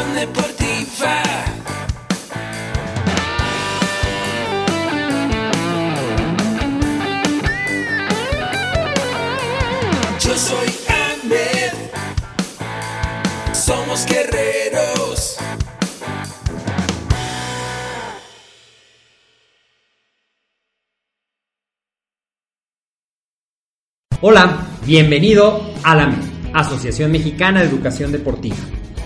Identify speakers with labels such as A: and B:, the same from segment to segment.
A: Deportiva. Yo soy Ahmed. Somos guerreros.
B: Hola, bienvenido a la Asociación Mexicana de Educación Deportiva.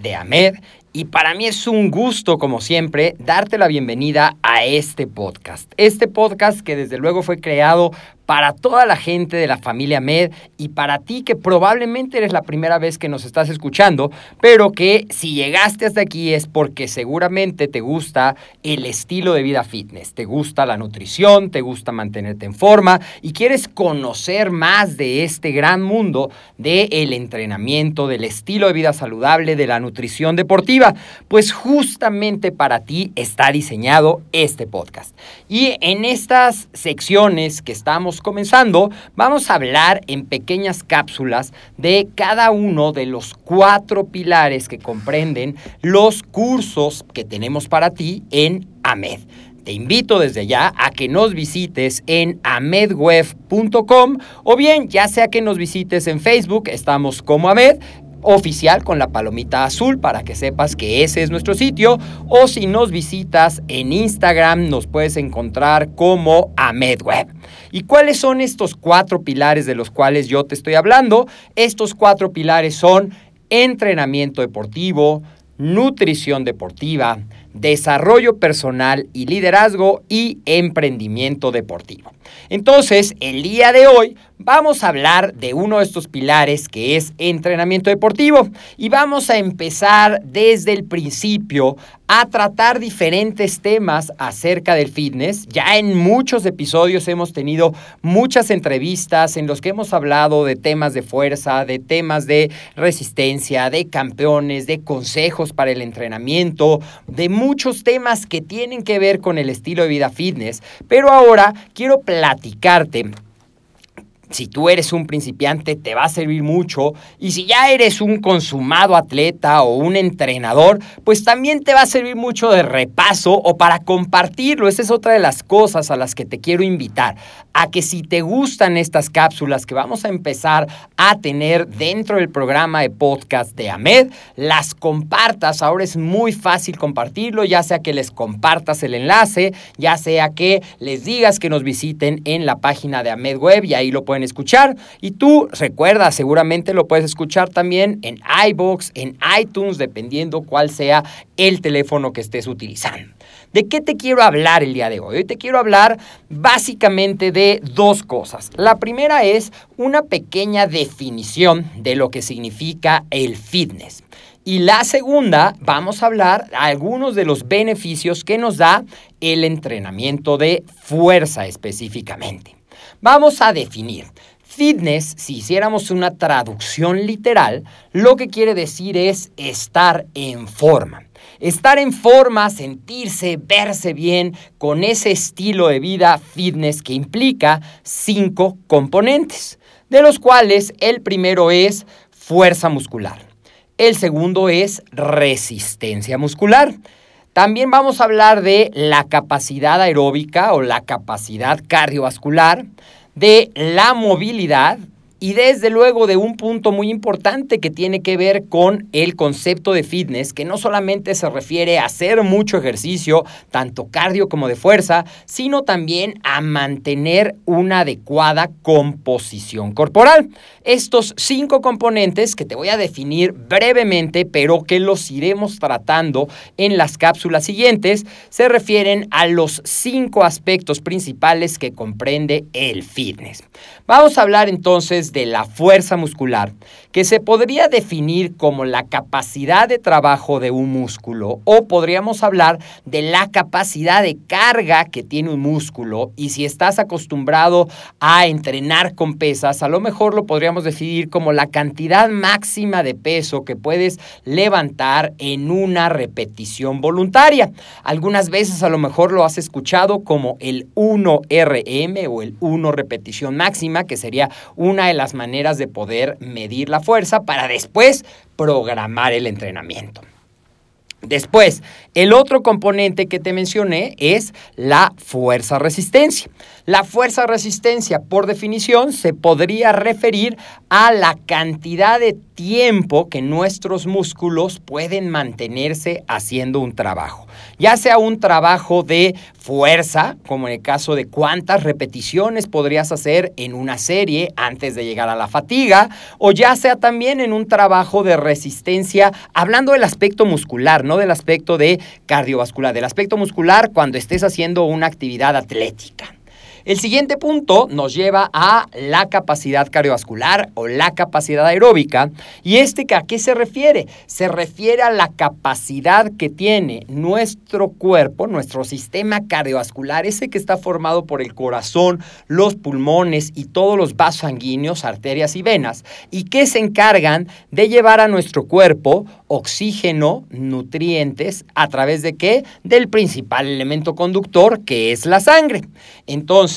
C: de AMED y para mí es un gusto, como siempre, darte la bienvenida a este podcast. Este podcast que desde luego fue creado para toda la gente de la familia Med y para ti que probablemente eres la primera vez que nos estás escuchando, pero que si llegaste hasta aquí es porque seguramente te gusta el estilo de vida fitness, te gusta la nutrición, te gusta mantenerte en forma y quieres conocer más de este gran mundo del entrenamiento, del estilo de vida saludable, de la nutrición deportiva, pues justamente para ti está diseñado este podcast. Y en estas secciones que estamos comenzando, vamos a hablar en pequeñas cápsulas de cada uno de los cuatro pilares que comprenden los cursos que tenemos para ti en AMED. Te invito desde ya a que nos visites en amedweb.com o bien ya sea que nos visites en Facebook, estamos como AMED, oficial con la palomita azul para que sepas que ese es nuestro sitio o si nos visitas en Instagram nos puedes encontrar como AmedWeb. ¿Y cuáles son estos cuatro pilares de los cuales yo te estoy hablando? Estos cuatro pilares son entrenamiento deportivo, nutrición deportiva, desarrollo personal y liderazgo y emprendimiento deportivo. Entonces, el día de hoy vamos a hablar de uno de estos pilares que es entrenamiento deportivo y vamos a empezar desde el principio a tratar diferentes temas acerca del fitness. Ya en muchos episodios hemos tenido muchas entrevistas en los que hemos hablado de temas de fuerza, de temas de resistencia, de campeones, de consejos para el entrenamiento, de muchos temas que tienen que ver con el estilo de vida fitness. Pero ahora quiero platicarte si tú eres un principiante, te va a servir mucho. Y si ya eres un consumado atleta o un entrenador, pues también te va a servir mucho de repaso o para compartirlo. Esa es otra de las cosas a las que te quiero invitar. A que si te gustan estas cápsulas que vamos a empezar a tener dentro del programa de podcast de AMED, las compartas. Ahora es muy fácil compartirlo, ya sea que les compartas el enlace, ya sea que les digas que nos visiten en la página de AMED Web y ahí lo pueden escuchar. Y tú, recuerda, seguramente lo puedes escuchar también en iBox, en iTunes, dependiendo cuál sea el teléfono que estés utilizando. ¿De qué te quiero hablar el día de hoy? Hoy te quiero hablar básicamente de dos cosas. La primera es una pequeña definición de lo que significa el fitness. Y la segunda, vamos a hablar algunos de los beneficios que nos da el entrenamiento de fuerza específicamente. Vamos a definir. Fitness, si hiciéramos una traducción literal, lo que quiere decir es estar en forma. Estar en forma, sentirse, verse bien con ese estilo de vida fitness que implica cinco componentes, de los cuales el primero es fuerza muscular. El segundo es resistencia muscular. También vamos a hablar de la capacidad aeróbica o la capacidad cardiovascular, de la movilidad y desde luego de un punto muy importante que tiene que ver con el concepto de fitness, que no solamente se refiere a hacer mucho ejercicio, tanto cardio como de fuerza, sino también a mantener una adecuada composición corporal. Estos cinco componentes que te voy a definir brevemente, pero que los iremos tratando en las cápsulas siguientes, se refieren a los cinco aspectos principales que comprende el fitness. Vamos a hablar entonces de la fuerza muscular, que se podría definir como la capacidad de trabajo de un músculo o podríamos hablar de la capacidad de carga que tiene un músculo y si estás acostumbrado a entrenar con pesas, a lo mejor lo podríamos definir como la cantidad máxima de peso que puedes levantar en una repetición voluntaria. Algunas veces a lo mejor lo has escuchado como el 1RM o el 1 repetición máxima, que sería una de las maneras de poder medir la fuerza para después programar el entrenamiento. Después, el otro componente que te mencioné es la fuerza resistencia. La fuerza resistencia, por definición, se podría referir a la cantidad de tiempo que nuestros músculos pueden mantenerse haciendo un trabajo. Ya sea un trabajo de fuerza, como en el caso de cuántas repeticiones podrías hacer en una serie antes de llegar a la fatiga, o ya sea también en un trabajo de resistencia, hablando del aspecto muscular, no del aspecto de cardiovascular, del aspecto muscular cuando estés haciendo una actividad atlética. El siguiente punto nos lleva a la capacidad cardiovascular o la capacidad aeróbica. ¿Y este a qué se refiere? Se refiere a la capacidad que tiene nuestro cuerpo, nuestro sistema cardiovascular, ese que está formado por el corazón, los pulmones y todos los vasos sanguíneos, arterias y venas, y que se encargan de llevar a nuestro cuerpo oxígeno, nutrientes, a través de qué? Del principal elemento conductor, que es la sangre. Entonces,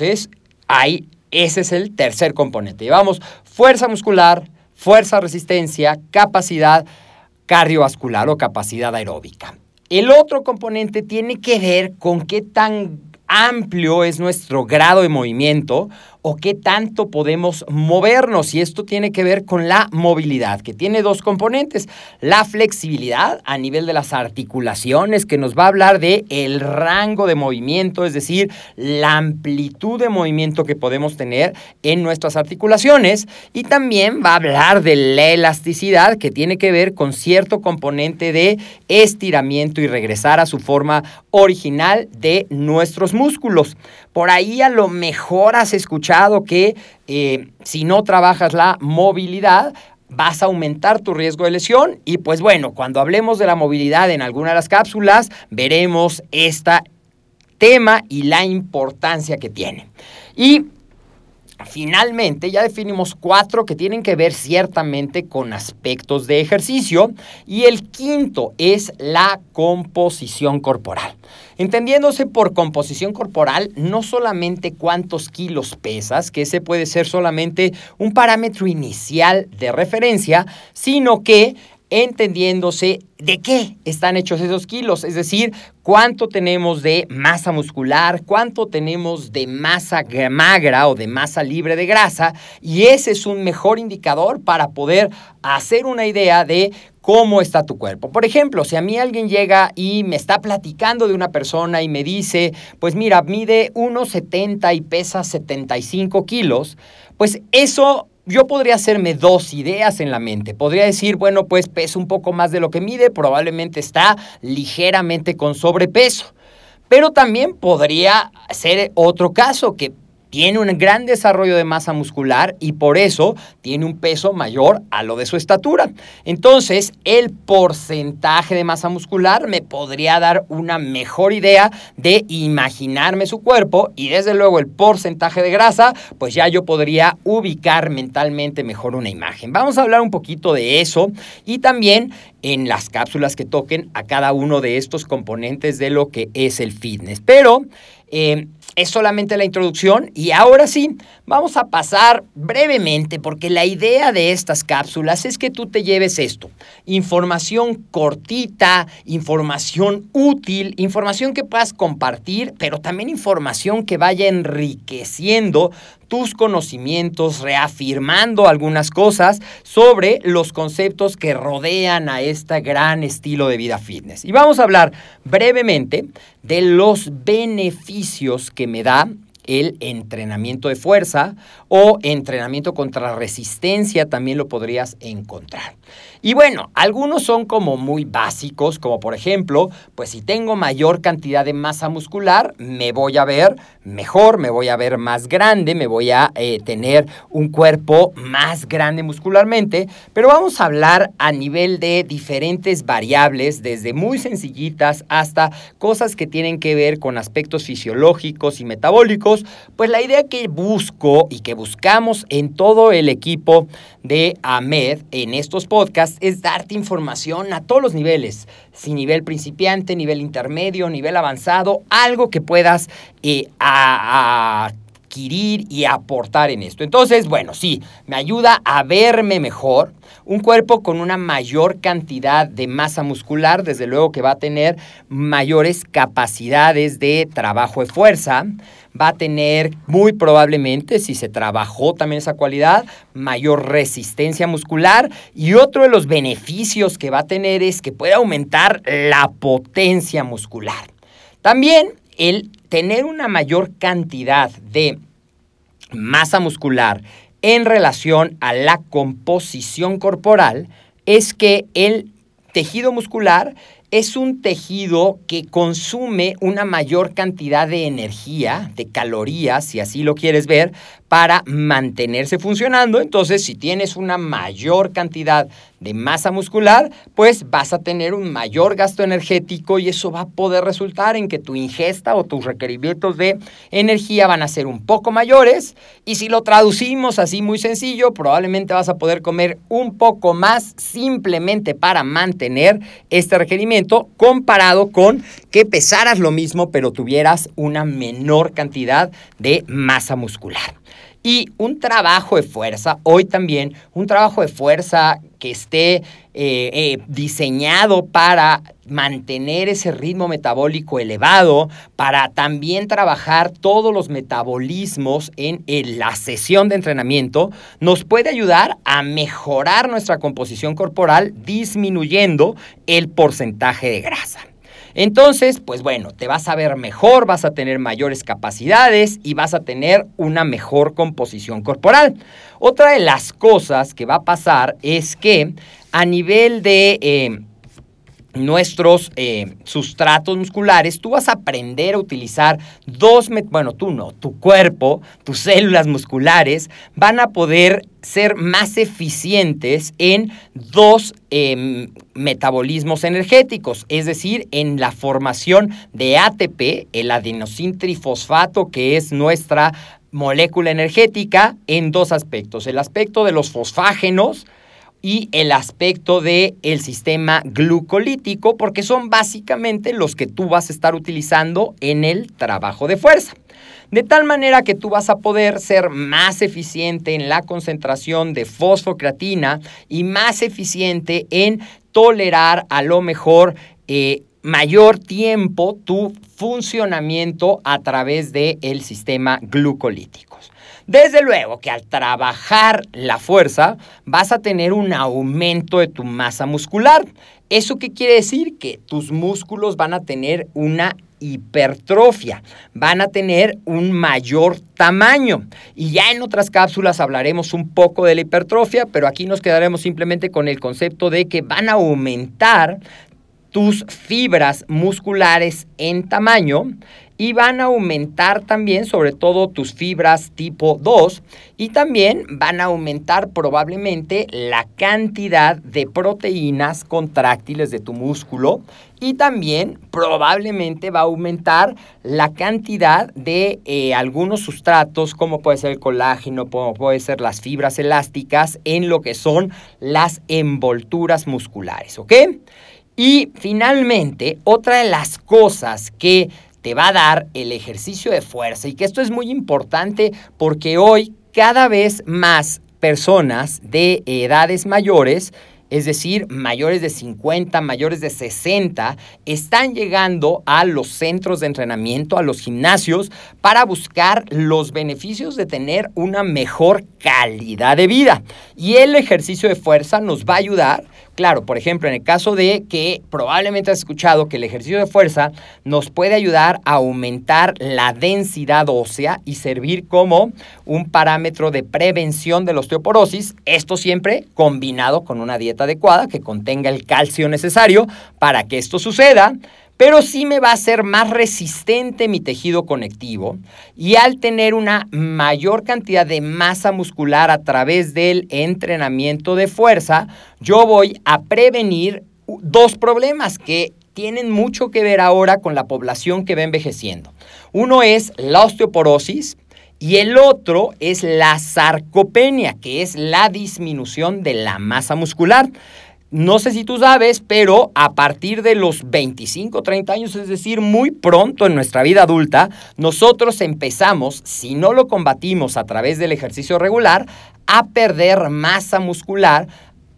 C: ahí, ese es el tercer componente. Llevamos fuerza muscular, fuerza resistencia, capacidad cardiovascular o capacidad aeróbica. El otro componente tiene que ver con qué tan amplio es nuestro grado de movimiento o qué tanto podemos movernos. Y esto tiene que ver con la movilidad, que tiene dos componentes. La flexibilidad a nivel de las articulaciones, que nos va a hablar de el rango de movimiento, es decir, la amplitud de movimiento que podemos tener en nuestras articulaciones. Y también va a hablar de la elasticidad, que tiene que ver con cierto componente de estiramiento y regresar a su forma original de nuestros músculos. Por ahí a lo mejor has que eh, si no trabajas la movilidad, vas a aumentar tu riesgo de lesión. Y pues bueno, cuando hablemos de la movilidad en alguna de las cápsulas, veremos este tema y la importancia que tiene. Y Finalmente, ya definimos cuatro que tienen que ver ciertamente con aspectos de ejercicio y el quinto es la composición corporal. Entendiéndose por composición corporal, no solamente cuántos kilos pesas, que ese puede ser solamente un parámetro inicial de referencia, sino que entendiéndose de qué están hechos esos kilos, es decir, cuánto tenemos de masa muscular, cuánto tenemos de masa magra o de masa libre de grasa, y ese es un mejor indicador para poder hacer una idea de cómo está tu cuerpo. Por ejemplo, si a mí alguien llega y me está platicando de una persona y me dice, pues mira, mide 1,70 y pesa 75 kilos, pues eso yo podría hacerme dos ideas en la mente. Podría decir, bueno, pues pesa un poco más de lo que mide, probablemente está ligeramente con sobrepeso. Pero también podría ser otro caso, que tiene un gran desarrollo de masa muscular y por eso tiene un peso mayor a lo de su estatura. Entonces, el porcentaje de masa muscular me podría dar una mejor idea de imaginarme su cuerpo y desde luego el porcentaje de grasa, pues ya yo podría ubicar mentalmente mejor una imagen. Vamos a hablar un poquito de eso y también en las cápsulas que toquen a cada uno de estos componentes de lo que es el fitness. Pero eh, es solamente la introducción y ahora sí, vamos a pasar brevemente porque la idea de estas cápsulas es que tú te lleves esto, información cortita, información útil, información que puedas compartir, pero también información que vaya enriqueciendo tus conocimientos, reafirmando algunas cosas sobre los conceptos que rodean a este gran estilo de vida fitness. Y vamos a hablar brevemente de los beneficios que me da el entrenamiento de fuerza o entrenamiento contra resistencia también lo podrías encontrar. Y bueno, algunos son como muy básicos, como por ejemplo, pues si tengo mayor cantidad de masa muscular, me voy a ver mejor, me voy a ver más grande, me voy a eh, tener un cuerpo más grande muscularmente, pero vamos a hablar a nivel de diferentes variables, desde muy sencillitas hasta cosas que tienen que ver con aspectos fisiológicos y metabólicos, pues la idea que busco y que buscamos en todo el equipo de AMED en estos podcasts es darte información a todos los niveles, si nivel principiante, nivel intermedio, nivel avanzado, algo que puedas eh, adquirir y aportar en esto. Entonces, bueno, sí, me ayuda a verme mejor. Un cuerpo con una mayor cantidad de masa muscular, desde luego que va a tener mayores capacidades de trabajo de fuerza, va a tener muy probablemente, si se trabajó también esa cualidad, mayor resistencia muscular y otro de los beneficios que va a tener es que puede aumentar la potencia muscular. También el tener una mayor cantidad de masa muscular en relación a la composición corporal es que el tejido muscular es un tejido que consume una mayor cantidad de energía, de calorías, si así lo quieres ver, para mantenerse funcionando. Entonces, si tienes una mayor cantidad de masa muscular, pues vas a tener un mayor gasto energético y eso va a poder resultar en que tu ingesta o tus requerimientos de energía van a ser un poco mayores. Y si lo traducimos así muy sencillo, probablemente vas a poder comer un poco más simplemente para mantener este requerimiento comparado con que pesaras lo mismo pero tuvieras una menor cantidad de masa muscular. Y un trabajo de fuerza, hoy también, un trabajo de fuerza que esté eh, eh, diseñado para mantener ese ritmo metabólico elevado, para también trabajar todos los metabolismos en, en la sesión de entrenamiento, nos puede ayudar a mejorar nuestra composición corporal disminuyendo el porcentaje de grasa. Entonces, pues bueno, te vas a ver mejor, vas a tener mayores capacidades y vas a tener una mejor composición corporal. Otra de las cosas que va a pasar es que a nivel de... Eh, nuestros eh, sustratos musculares, tú vas a aprender a utilizar dos, bueno, tú no, tu cuerpo, tus células musculares van a poder ser más eficientes en dos em, metabolismos energéticos, es decir, en la formación de ATP, el adenosín trifosfato, que es nuestra molécula energética, en dos aspectos. El aspecto de los fosfágenos, y el aspecto del el sistema glucolítico, porque son básicamente los que tú vas a estar utilizando en el trabajo de fuerza. De tal manera que tú vas a poder ser más eficiente en la concentración de fosfocreatina y más eficiente en tolerar a lo mejor eh, mayor tiempo tu funcionamiento a través del el sistema glucolítico. Desde luego que al trabajar la fuerza vas a tener un aumento de tu masa muscular. ¿Eso qué quiere decir? Que tus músculos van a tener una hipertrofia, van a tener un mayor tamaño. Y ya en otras cápsulas hablaremos un poco de la hipertrofia, pero aquí nos quedaremos simplemente con el concepto de que van a aumentar tus fibras musculares en tamaño y van a aumentar también sobre todo tus fibras tipo 2 y también van a aumentar probablemente la cantidad de proteínas contráctiles de tu músculo y también probablemente va a aumentar la cantidad de eh, algunos sustratos como puede ser el colágeno, como puede ser las fibras elásticas en lo que son las envolturas musculares, ¿ok? Y finalmente, otra de las cosas que te va a dar el ejercicio de fuerza y que esto es muy importante porque hoy cada vez más personas de edades mayores es decir, mayores de 50, mayores de 60, están llegando a los centros de entrenamiento, a los gimnasios, para buscar los beneficios de tener una mejor calidad de vida. Y el ejercicio de fuerza nos va a ayudar Claro, por ejemplo, en el caso de que probablemente has escuchado que el ejercicio de fuerza nos puede ayudar a aumentar la densidad ósea y servir como un parámetro de prevención de la osteoporosis, esto siempre combinado con una dieta adecuada que contenga el calcio necesario para que esto suceda pero sí me va a hacer más resistente mi tejido conectivo y al tener una mayor cantidad de masa muscular a través del entrenamiento de fuerza, yo voy a prevenir dos problemas que tienen mucho que ver ahora con la población que va envejeciendo. Uno es la osteoporosis, y el otro es la sarcopenia, que es la disminución de la masa muscular. No sé si tú sabes, pero a partir de los 25, 30 años, es decir, muy pronto en nuestra vida adulta, nosotros empezamos, si no lo combatimos a través del ejercicio regular, a perder masa muscular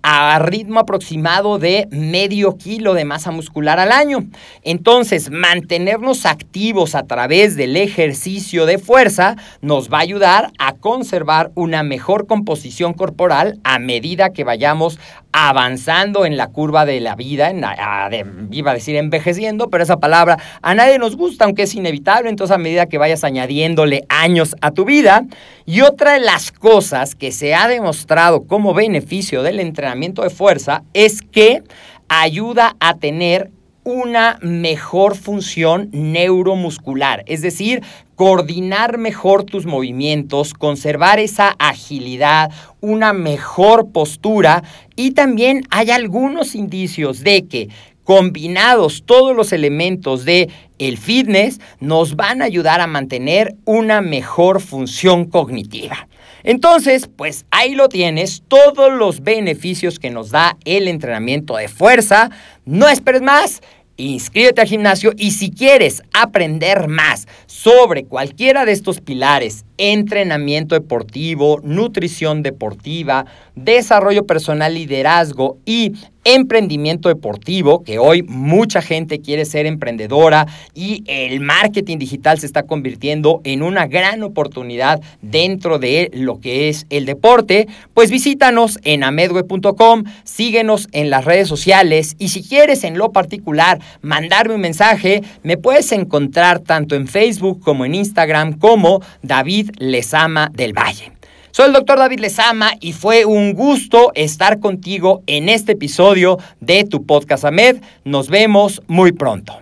C: a ritmo aproximado de medio kilo de masa muscular al año. Entonces, mantenernos activos a través del ejercicio de fuerza nos va a ayudar a conservar una mejor composición corporal a medida que vayamos avanzando en la curva de la vida, en iba a decir envejeciendo, pero esa palabra a nadie nos gusta, aunque es inevitable, entonces a medida que vayas añadiéndole años a tu vida. Y otra de las cosas que se ha demostrado como beneficio del entrenamiento de fuerza es que ayuda a tener una mejor función neuromuscular, es decir, coordinar mejor tus movimientos, conservar esa agilidad, una mejor postura y también hay algunos indicios de que combinados todos los elementos de el fitness nos van a ayudar a mantener una mejor función cognitiva. Entonces, pues ahí lo tienes, todos los beneficios que nos da el entrenamiento de fuerza. No esperes más inscríbete al gimnasio y si quieres aprender más sobre cualquiera de estos pilares, entrenamiento deportivo, nutrición deportiva, desarrollo personal, liderazgo y emprendimiento deportivo, que hoy mucha gente quiere ser emprendedora y el marketing digital se está convirtiendo en una gran oportunidad dentro de lo que es el deporte, pues visítanos en amedweb.com, síguenos en las redes sociales y si quieres en lo particular mandarme un mensaje, me puedes encontrar tanto en Facebook como en Instagram como David Lezama del Valle. Soy el doctor David Lezama y fue un gusto estar contigo en este episodio de tu podcast AMED. Nos vemos muy pronto.